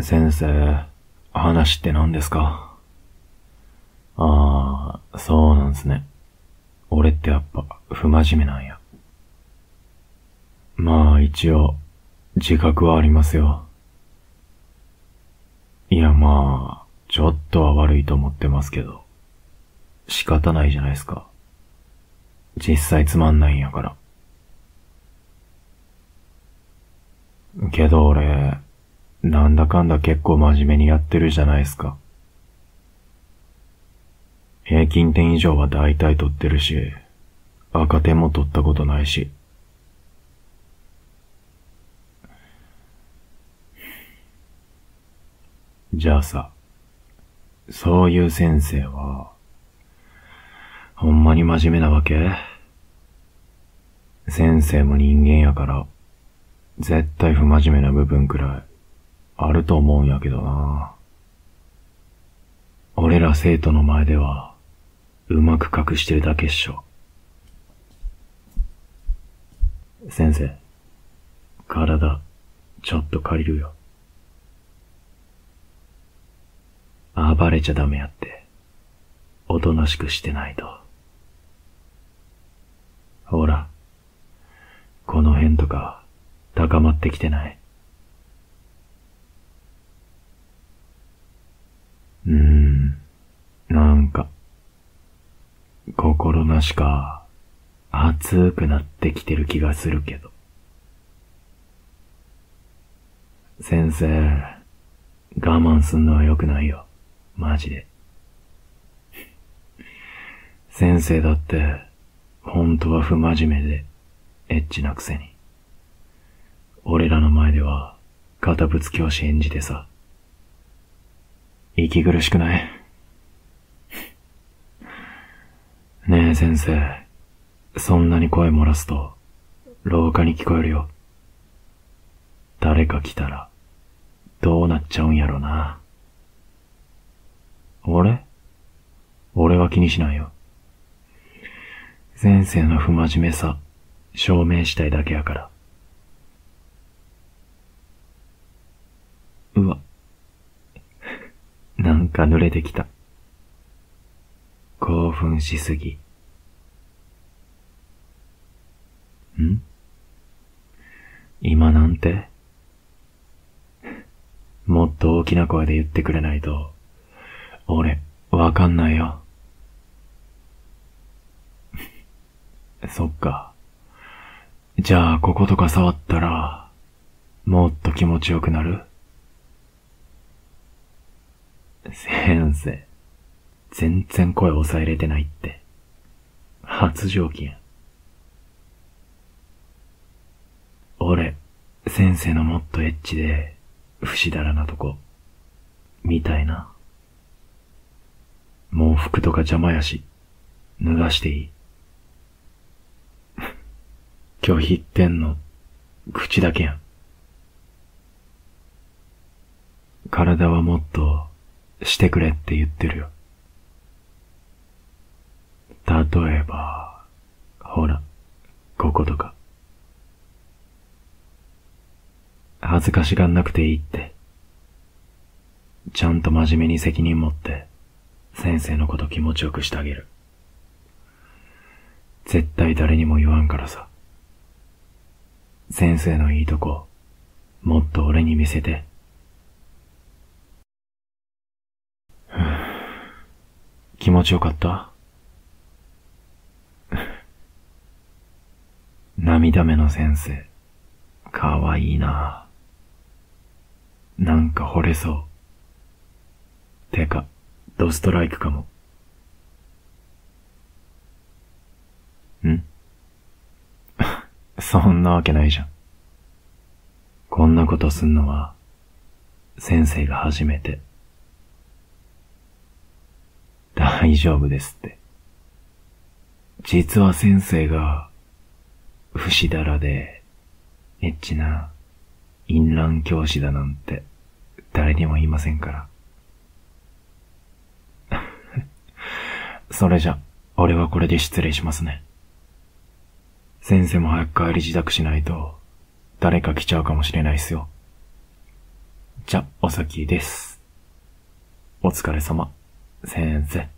先生、話って何ですか？ああ、そうなんすね。俺ってやっぱ、不真面目なんや。まあ一応、自覚はありますよ。いやまあ、ちょっとは悪いと思ってますけど、仕方ないじゃないですか。実際つまんないんやから。けど俺、なんだかんだ結構真面目にやってるじゃないですか。平均点以上は大体取ってるし、赤点も取ったことないし。じゃあさ、そういう先生は、ほんまに真面目なわけ？先生も人間やから、絶対不真面目な部分くらい、あると思うんやけどな。俺ら生徒の前では、うまく隠してるだけっしょ。先生、体、ちょっと借りるよ。暴れちゃダメやって、おとなしくしてないと。ほら、この辺とか、高まってきてない？うーん、なんか、心なしか、熱くなってきてる気がするけど。先生、我慢すんのは良くないよ。マジで。先生だって、本当は不真面目で、エッチなくせに。俺らの前では、堅物教師演じてさ。息苦しくない？ねえ先生、そんなに声漏らすと、廊下に聞こえるよ。誰か来たら、どうなっちゃうんやろな。俺？俺は気にしないよ。先生の不真面目さ、証明したいだけやから。うわ。なんか濡れてきた。興奮しすぎ。ん？今なんて？もっと大きな声で言ってくれないと、俺、わかんないよ。そっか。じゃあ、こことか触ったら、もっと気持ちよくなる？先生、全然声抑えれてないって。発情期や。俺、先生のもっとエッチで、不死だらなとこ、みたいな。もう服とか邪魔やし、脱がしていい。拒否ってんの、口だけやん。体はもっと、してくれって言ってるよ。例えば、ほら、こことか。恥ずかしがんなくていいって。ちゃんと真面目に責任持って、先生のこと気持ちよくしてあげる。絶対誰にも言わんからさ。先生のいいとこ、もっと俺に見せて。気持ちよかった？涙目の先生、かわいいな。なんか惚れそう。てか、ドストライクかも。ん？そんなわけないじゃん。こんなことすんのは、先生が初めて。大丈夫ですって。実は先生が、不死だらで、エッチな、淫乱教師だなんて、誰にも言いませんから。それじゃ、俺はこれで失礼しますね。先生も早く帰り自宅しないと、誰か来ちゃうかもしれないっすよ。ちゃお先です。お疲れ様、先生。